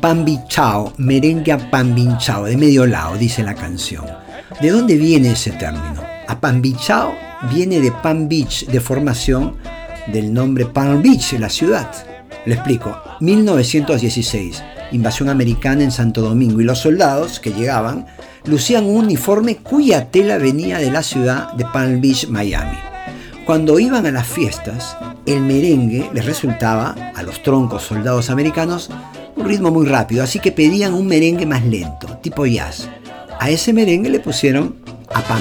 Pambichao, merengue a pambichao, de medio lado, dice la canción. ¿De dónde viene ese término? A pambichao viene de Palm Beach, de formación del nombre Palm Beach, la ciudad. Le explico. 1916, invasión americana en Santo Domingo y los soldados que llegaban lucían un uniforme cuya tela venía de la ciudad de Palm Beach, Miami. Cuando iban a las fiestas, el merengue les resultaba a los troncos soldados americanos ritmo muy rápido, así que pedían un merengue más lento, tipo jazz. A ese merengue le pusieron a Pan